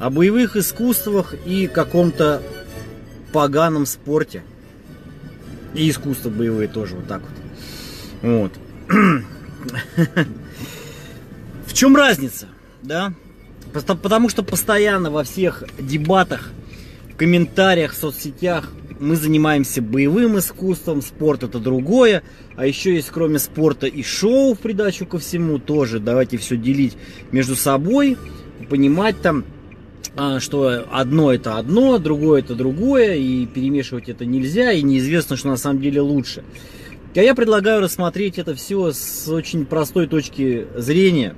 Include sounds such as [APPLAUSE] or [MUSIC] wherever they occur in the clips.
о боевых искусствах и каком-то поганом спорте. И искусства боевые тоже, вот так вот. Вот. [CLEARS THROAT] В чем разница, да? Потому что постоянно во всех дебатах, комментариях, соцсетях мы занимаемся боевым искусством, спорт это другое, а еще есть кроме спорта и шоу в придачу ко всему тоже. Давайте все делить между собой, понимать там, что одно это одно, другое это другое, и перемешивать это нельзя, и неизвестно, что на самом деле лучше. А я предлагаю рассмотреть это все с очень простой точки зрения,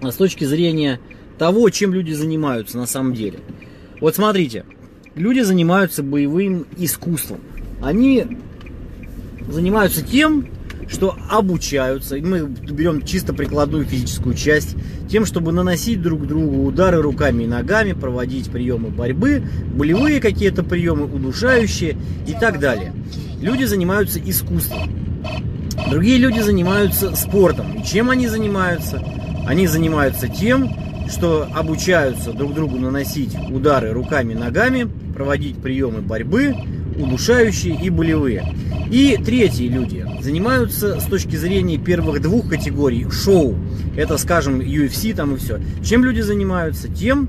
с точки зрения того, чем люди занимаются на самом деле. Вот смотрите, люди занимаются боевым искусством. Они занимаются тем, что обучаются, мы берем чисто прикладную физическую часть, тем, чтобы наносить друг другу удары руками и ногами, проводить приемы борьбы, болевые какие-то приемы, удушающие и так далее. Люди занимаются искусством. Другие люди занимаются спортом. И чем они занимаются? Они занимаются тем, что обучаются друг другу наносить удары руками и ногами, проводить приемы борьбы, удушающие и болевые. И третьи люди занимаются с точки зрения первых двух категорий шоу. Это, скажем, UFC там и все. Чем люди занимаются? Тем,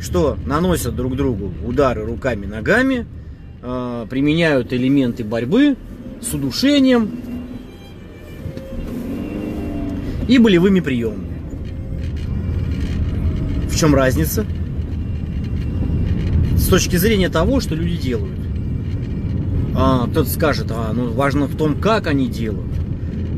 что наносят друг другу удары руками, ногами, э, применяют элементы борьбы с удушением и болевыми приемами. В чем разница? С точки зрения того, что люди делают. А, кто-то скажет, а, ну важно в том, как они делают.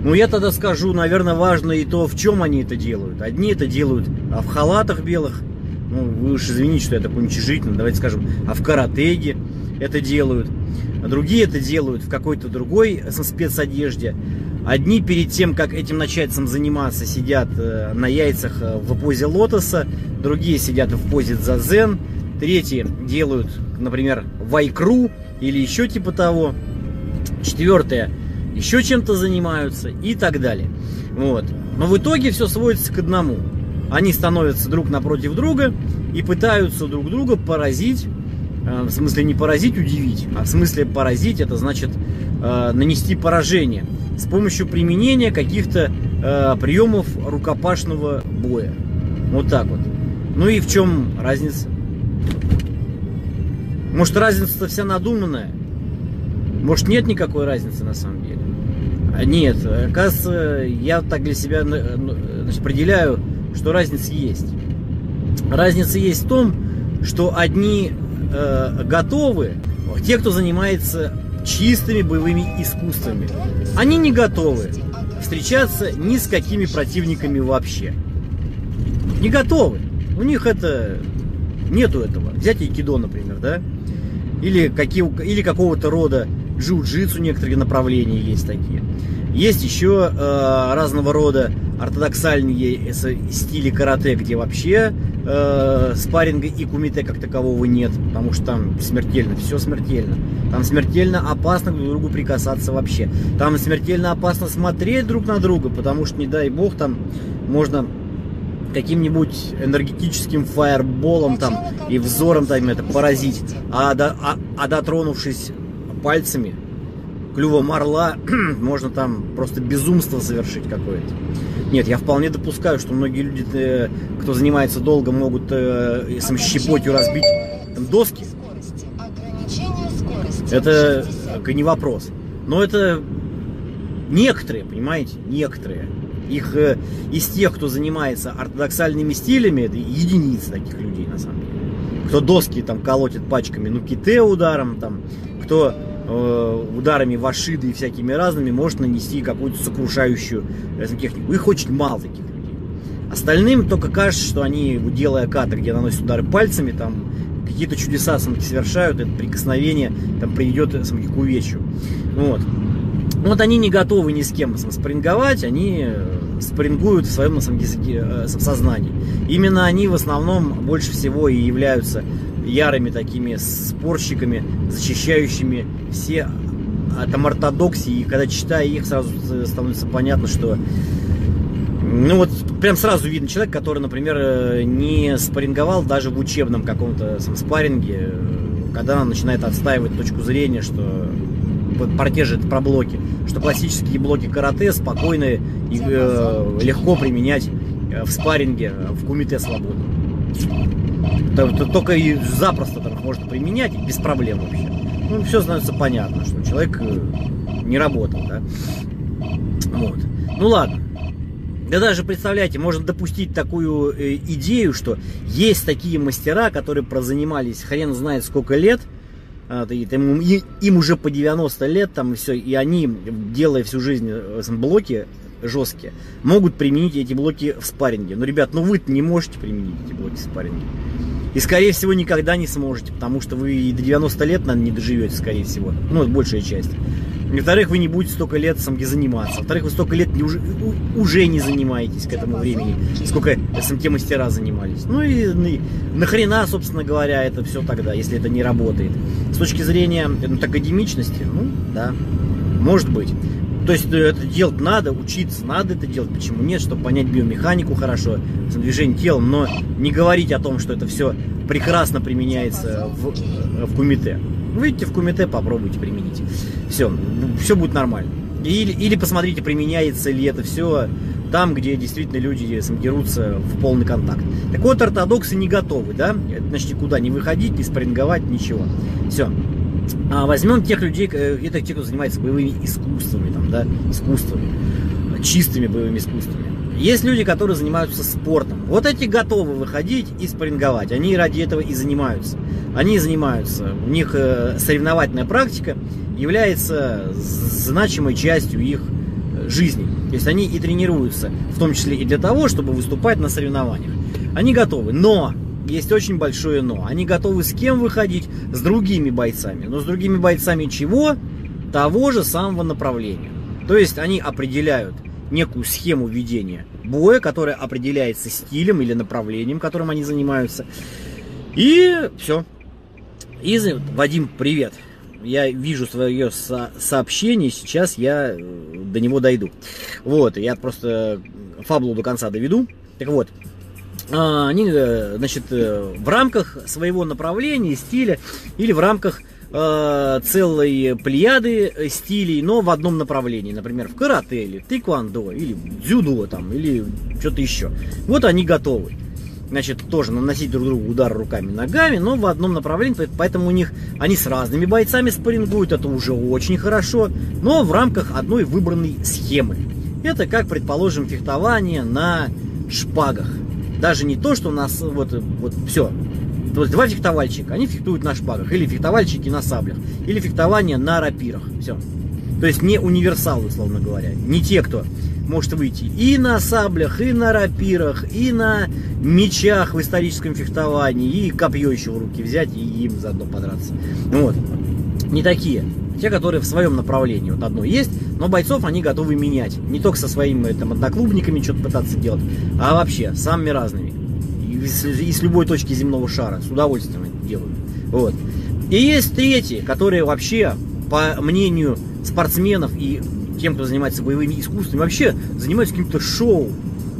Ну, я тогда скажу, наверное, важно и то, в чем они это делают. Одни это делают а в халатах белых. Ну, вы уж извините, что я такой уничижительный. Давайте скажем, а в каратеге это делают. А другие это делают в какой-то другой спецодежде. Одни перед тем, как этим начать сам заниматься, сидят э, на яйцах э, в позе лотоса, другие сидят в позе зазен, третьи делают, например, вайкру или еще типа того, четвертое еще чем-то занимаются и так далее. Вот. Но в итоге все сводится к одному. Они становятся друг напротив друга и пытаются друг друга поразить Э, в смысле не поразить, удивить, а в смысле поразить, это значит э, нанести поражение с помощью применения каких-то э, приемов рукопашного боя. Вот так вот. Ну и в чем разница? Может разница-то вся надуманная? Может нет никакой разницы на самом деле? А нет, оказывается, я так для себя ну, значит, определяю, что разница есть. Разница есть в том, что одни э, готовы те, кто занимается чистыми боевыми искусствами. Они не готовы встречаться ни с какими противниками вообще. Не готовы. У них это нету этого. Взять айкидо, например, да? Или, какие, или какого-то рода джиу-джитсу некоторые направления есть такие. Есть еще э, разного рода ортодоксальные стили карате, где вообще э, спарринга и кумите как такового нет, потому что там смертельно, все смертельно. Там смертельно опасно друг к другу прикасаться вообще. Там смертельно опасно смотреть друг на друга, потому что, не дай бог, там можно каким-нибудь энергетическим фаерболом там и взором там это поразить, а, до, а, а дотронувшись пальцами, клювом орла, [CLEARS THROAT] можно там просто безумство совершить какое-то. Нет, я вполне допускаю, что многие люди, э, кто занимается долго, могут э, сам щепотью разбить там, доски. Это не вопрос. Но это некоторые, понимаете, некоторые. Их э, из тех, кто занимается ортодоксальными стилями, это единицы таких людей на самом деле. Кто доски там колотит пачками, ну ките ударом, там, кто Э, ударами вашиды и всякими разными может нанести какую-то сокрушающую э, технику. Их очень мало таких людей. Остальным только кажется, что они, делая каты, где наносят удары пальцами, там какие-то чудеса самки совершают, это прикосновение там приведет э, самки к увечью. Вот. Вот они не готовы ни с кем спринговать, они спрингуют в своем на самом языке, сознании. Именно они в основном больше всего и являются ярыми такими спорщиками, защищающими все от ортодоксии. И когда читая их, сразу становится понятно, что Ну вот прям сразу видно человек, который, например, э, не спарринговал даже в учебном каком-то спарринге, когда он начинает отстаивать точку зрения, что партежи это про блоки, что классические блоки карате спокойно и э, легко применять э, в спарринге, в кумите свободно. Только и запросто там можно применять без проблем вообще. Ну, все становится понятно, что человек э, не работал, да. Вот. Ну ладно. Да даже представляете, можно допустить такую э, идею, что есть такие мастера, которые прозанимались хрен знает сколько лет, и, им, уже по 90 лет, там и все, и они, делая всю жизнь э, блоки жесткие, могут применить эти блоки в спарринге. Но, ребят, ну вы не можете применить эти блоки в спарринге. И, скорее всего, никогда не сможете, потому что вы и до 90 лет, наверное, не доживете, скорее всего. Ну, большая часть. Во-вторых, вы не будете столько лет самки заниматься. Во-вторых, вы столько лет не, уже, уже не занимаетесь к этому времени, сколько СМТ мастера занимались. Ну и, нахрена, собственно говоря, это все тогда, если это не работает. С точки зрения ну, академичности, ну да, может быть. То есть э, это делать надо, учиться надо это делать. Почему нет? Чтобы понять биомеханику хорошо, движение телом, но не говорить о том, что это все прекрасно применяется в, в кумите. Выйдите в кумите, попробуйте применить. Все, все будет нормально. Или, или посмотрите, применяется ли это все там, где действительно люди дерутся в полный контакт. Так вот, ортодоксы не готовы, да? Значит, никуда не выходить, не спарринговать, ничего. Все. А возьмем тех людей, э, это те, кто занимается боевыми искусствами, там, да, искусствами, чистыми боевыми искусствами. Есть люди, которые занимаются спортом. Вот эти готовы выходить и спарринговать. Они ради этого и занимаются. Они занимаются. У них э, соревновательная практика является значимой частью их э, жизни. То есть они и тренируются, в том числе и для того, чтобы выступать на соревнованиях. Они готовы. Но есть очень большое но. Они готовы с кем выходить? С другими бойцами. Но с другими бойцами чего? Того же самого направления. То есть они определяют некую схему ведения боя, которая определяется стилем или направлением, которым они занимаются. И все. И, Вадим, привет. Я вижу свое со сообщение, сейчас я э, до него дойду. Вот, я просто фаблу до конца доведу. Так вот, а, они, э, значит, э, в рамках своего направления, стиля или в рамках э, целой плеяды стилей, но в одном направлении. Например, в карате или тэквондо, или дзюдо там, или что-то еще. Вот они готовы. Значит, тоже наносить друг другу удар руками, ногами, но в одном направлении. Поэтому у них они с разными бойцами спаррингуют, это уже очень хорошо, но в рамках одной выбранной схемы. Это как, предположим, фехтование на шпагах. Даже не то, что у нас вот, вот все. То есть два фехтовальщика, они фехтуют на шпагах, или фехтовальщики на саблях, или фехтование на рапирах. Все. То есть не универсалы, условно говоря. Не те, кто может выйти и на саблях, и на рапирах, и на мечах в историческом фехтовании, и копье еще в руки взять, и им заодно подраться. Вот. Не такие. Те, которые в своем направлении. Вот одно есть, но бойцов они готовы менять. Не только со своими там, одноклубниками что-то пытаться делать, а вообще самыми разными. И с, и с любой точки земного шара. С удовольствием делают. Вот. И есть третьи, которые вообще, по мнению спортсменов и тем, кто занимается боевыми искусствами, вообще занимаются каким-то шоу.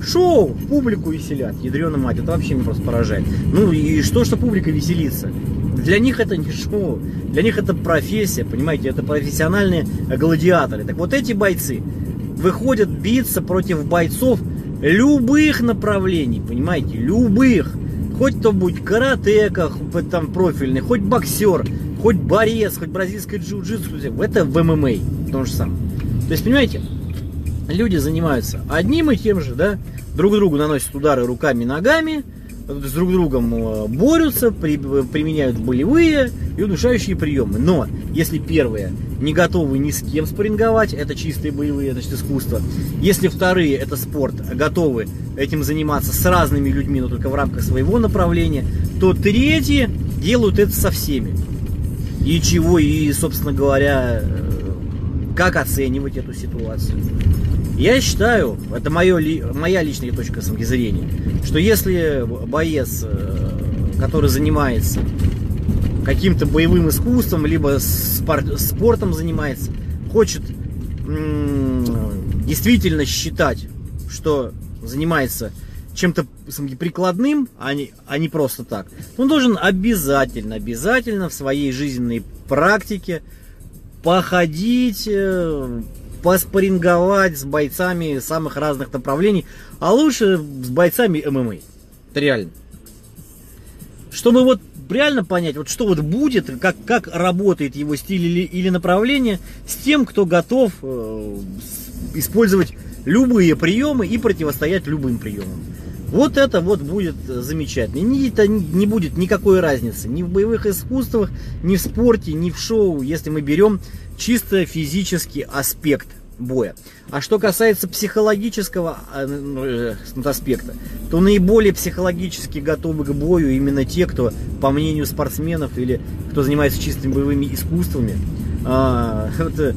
Шоу, публику веселят, ядрена мать, это вообще меня просто поражает. Ну и что, что публика веселится? Для них это не шоу, для них это профессия, понимаете, это профессиональные гладиаторы. Так вот эти бойцы выходят биться против бойцов любых направлений, понимаете, любых. Хоть то будет каратека, там профильный, хоть боксер, хоть борец, хоть бразильское джиу-джитсу, это в ММА, то же самое. То есть, понимаете, люди занимаются одним и тем же, да, друг другу наносят удары руками ногами, с друг другом э, борются, при, применяют болевые и удушающие приемы. Но если первые не готовы ни с кем спарринговать, это чистые боевые, это искусство. Если вторые, это спорт, готовы этим заниматься с разными людьми, но только в рамках своего направления, то третьи делают это со всеми. И чего, и, собственно говоря, э, как оценивать эту ситуацию. Я считаю, это мое, моя личная точка зрения, что если боец, э, который занимается каким-то боевым искусством, либо спортом занимается, хочет действительно считать, что занимается чем-то прикладным, а не, а не просто так, он должен обязательно, обязательно в своей жизненной практике походить, э, поспоринговать с бойцами самых разных направлений, а лучше с бойцами ММА. Это реально. Чтобы вот реально понять, вот что вот будет, как, как работает его стиль или, или направление с тем, кто готов э, использовать любые приемы и противостоять любым приемам. Вот это вот будет замечательно. И это не будет никакой разницы ни в боевых искусствах, ни в спорте, ни в шоу, если мы берем чисто физический аспект боя. А что касается психологического а, ну, э, аспекта, то наиболее психологически готовы к бою именно те, кто, по мнению спортсменов или кто занимается чистыми боевыми искусствами, а, [LAUGHS] это,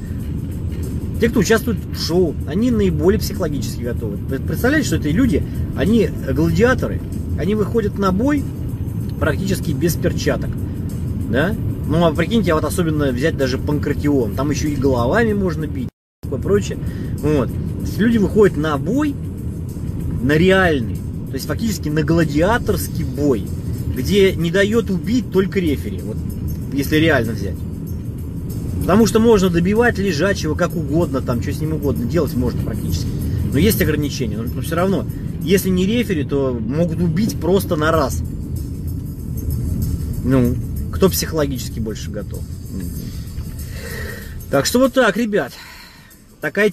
те, кто участвует в шоу, они наиболее психологически готовы. Представляете, что это люди, они гладиаторы, они выходят на бой практически без перчаток. Да? Ну, а прикиньте, а вот особенно взять даже панкратион. Там еще и головами можно бить и прочее. Вот. люди выходят на бой, на реальный, то есть фактически на гладиаторский бой, где не дает убить только рефери, вот, если реально взять. Потому что можно добивать лежачего как угодно, там, что с ним угодно делать можно практически. Но есть ограничения, но, но все равно, если не рефери, то могут убить просто на раз. Ну, кто психологически больше готов. Так что вот так, ребят. Такая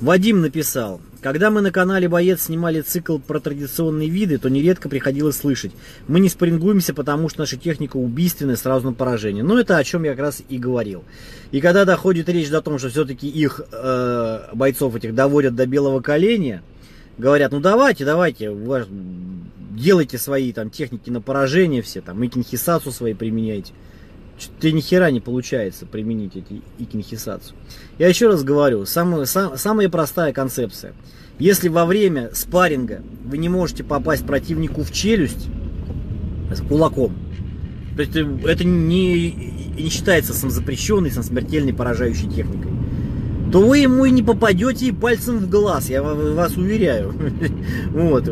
Вадим написал. Когда мы на канале Боец снимали цикл про традиционные виды, то нередко приходилось слышать. Мы не спарингуемся, потому что наша техника убийственная сразу на поражение. Но это о чем я как раз и говорил. И когда доходит речь о том, что все-таки их э, бойцов этих доводят до белого коленя, говорят, ну давайте, давайте, делайте свои там техники на поражение все, там, и кинхисацу свои применяйте. Что-то ни хера не получается применить эти икинхисацию. Я еще раз говорю, самая, сам, самая простая концепция. Если во время спарринга вы не можете попасть противнику в челюсть с кулаком, то есть это не, не считается самозапрещенной, самосмертельной поражающей техникой, то вы ему и не попадете и пальцем в глаз, я вас уверяю. [LAUGHS] Вот.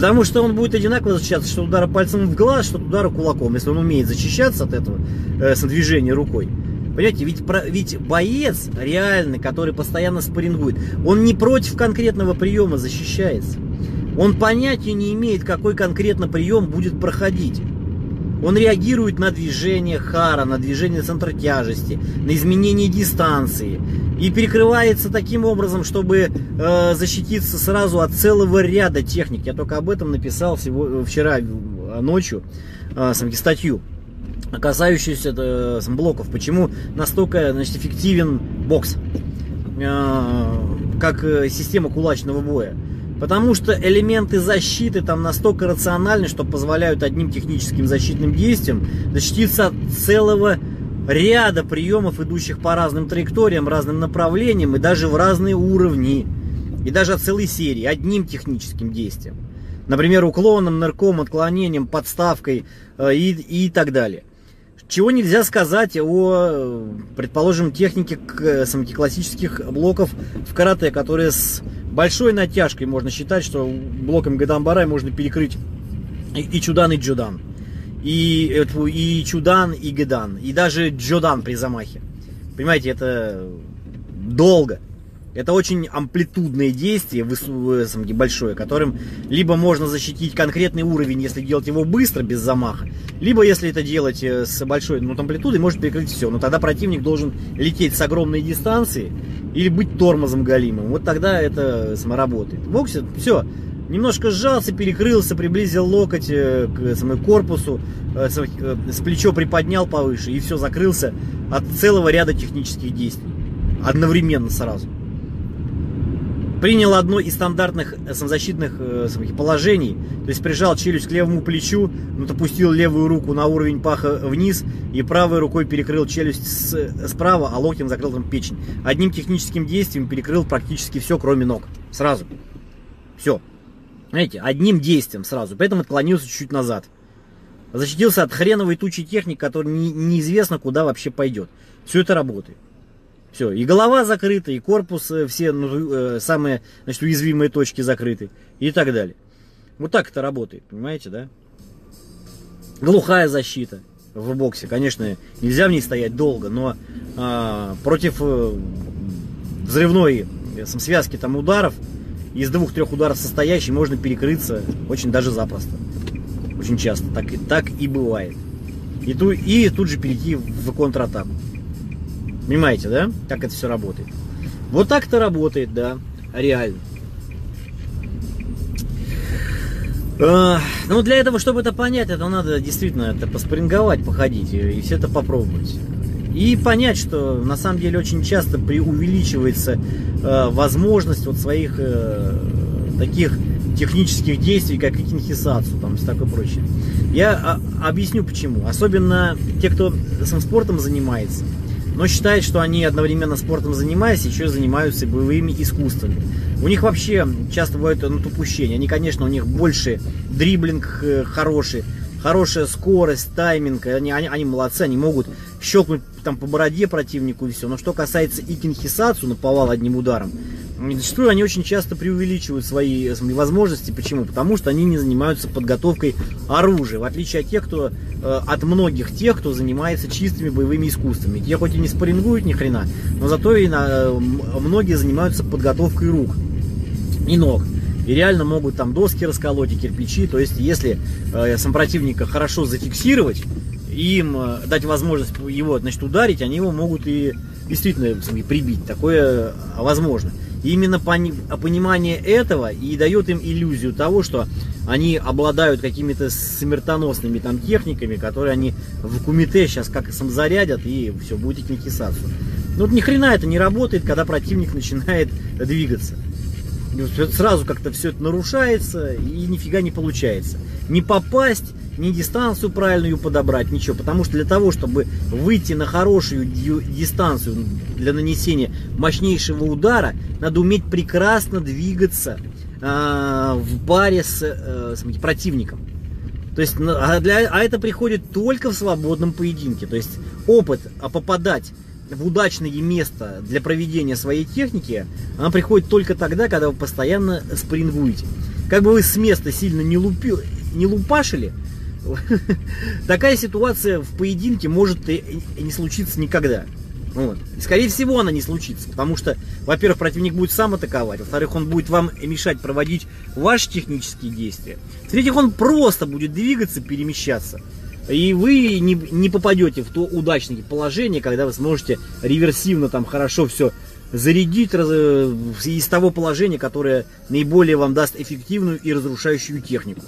Потому что он будет одинаково защищаться, что удара пальцем в глаз, что удара кулаком, если он умеет защищаться от этого э, с движения рукой. Понимаете, ведь, про, ведь боец реальный, который постоянно спаррингует, он не против конкретного приема защищается. Он понятия не имеет, какой конкретно прием будет проходить. Он реагирует на движение хара, на движение центра тяжести, на изменение дистанции. И перекрывается таким образом, чтобы э, защититься сразу от целого ряда техник. Я только об этом написал всего, вчера э, ночью э, статью касающуюся э, блоков. Почему настолько значит, эффективен бокс э, как э, система кулачного боя. Потому что элементы защиты там настолько рациональны, что позволяют одним техническим защитным действием защититься от целого ряда приемов, идущих по разным траекториям, разным направлениям и даже в разные уровни. И даже от целой серии, одним техническим действием. Например, уклоном, нырком, отклонением, подставкой э, и, и так далее. Чего нельзя сказать о, предположим, технике классических блоков в карате, которые с большой натяжкой можно считать, что блоком Гадамбарай можно перекрыть и, и Чудан, и Джудан. И, и Чудан, и Гедан. И даже Джодан при замахе. Понимаете, это долго. Это очень амплитудное действие, большое, которым либо можно защитить конкретный уровень, если делать его быстро, без замаха, либо если это делать э, с большой ну, амплитудой, может перекрыть все. Но тогда противник должен лететь с огромной дистанции или быть тормозом галимым. Вот тогда это самоработает. В боксе все. Немножко сжался, перекрылся, приблизил локоть э, к самому корпусу, э, с плечо приподнял повыше и все, закрылся от целого ряда технических действий. Одновременно сразу принял одно из стандартных э, самозащитных э, положений, то есть прижал челюсть к левому плечу, ну, опустил левую руку на уровень паха вниз и правой рукой перекрыл челюсть справа, а локтем закрыл там печень. Одним техническим действием перекрыл практически все, кроме ног. Сразу. Все. Знаете, одним действием сразу. Поэтому отклонился чуть-чуть назад. Защитился от хреновой тучи техник, который не, неизвестно куда вообще пойдет. Все это работает. Все, и голова закрыта, и корпус, э, все ну, самые значит, уязвимые точки закрыты и так далее. Вот так это работает, понимаете, да? Глухая защита в боксе, конечно, нельзя в ней стоять долго, но а, против э, взрывной э, связки там ударов, из двух-трех ударов состоящей можно перекрыться очень даже запросто. Очень часто. Так, так и бывает. И, ту, и тут же перейти в контратаку. Понимаете, да? Как это все работает? Вот так это работает, да, реально. А, ну, для этого, чтобы это понять, это надо действительно это поспринговать, походить и все это попробовать. И понять, что на самом деле очень часто преувеличивается э, возможность вот своих э, таких технических действий, как и кинхисацию, там, и такое прочее. Я а, объясню почему. Особенно те, кто сам спортом занимается, но считает, что они одновременно спортом занимаясь, еще занимаются боевыми искусствами. У них вообще часто бывает ну, упущение. Они, конечно, у них больше дриблинг э, хороший, хорошая скорость, тайминг. Они, они, они молодцы, они могут щелкнуть там по бороде противнику и все. Но что касается и кинхисацию, наповал одним ударом, зачастую они очень часто преувеличивают свои, свои возможности. Почему? Потому что они не занимаются подготовкой оружия, в отличие от тех, кто э, от многих тех, кто занимается чистыми боевыми искусствами. Те хоть и не спаррингуют ни хрена, но зато и на, э, многие занимаются подготовкой рук и ног. И реально могут там доски расколоть и кирпичи. То есть, если э, сам противника хорошо зафиксировать, им э, дать возможность его значит, ударить, они его могут и действительно прибить. Такое возможно. И именно понимание этого и дает им иллюзию того, что они обладают какими-то смертоносными там техниками, которые они в кумите сейчас как сам зарядят и все, будет кинкисацию. Ну вот ни хрена это не работает, когда противник начинает двигаться. Сразу как-то все это нарушается и нифига не получается. Не попасть, ни дистанцию правильную подобрать, ничего. Потому что для того, чтобы выйти на хорошую дистанцию для нанесения мощнейшего удара, надо уметь прекрасно двигаться э, в паре с, э, с противником. То есть, а, для, а это приходит только в свободном поединке. То есть опыт а попадать в удачное место для проведения своей техники, она приходит только тогда, когда вы постоянно спрингуете. Как бы вы с места сильно не, лупи, не лупашили, [LAUGHS] такая ситуация в поединке может и не случиться никогда. Вот. И, скорее всего, она не случится, потому что, во-первых, противник будет сам атаковать, во-вторых, он будет вам мешать проводить ваши технические действия, в-третьих, он просто будет двигаться, перемещаться. И вы не, не попадете в то удачное положение, когда вы сможете реверсивно там хорошо все зарядить раз, из того положения, которое наиболее вам даст эффективную и разрушающую технику.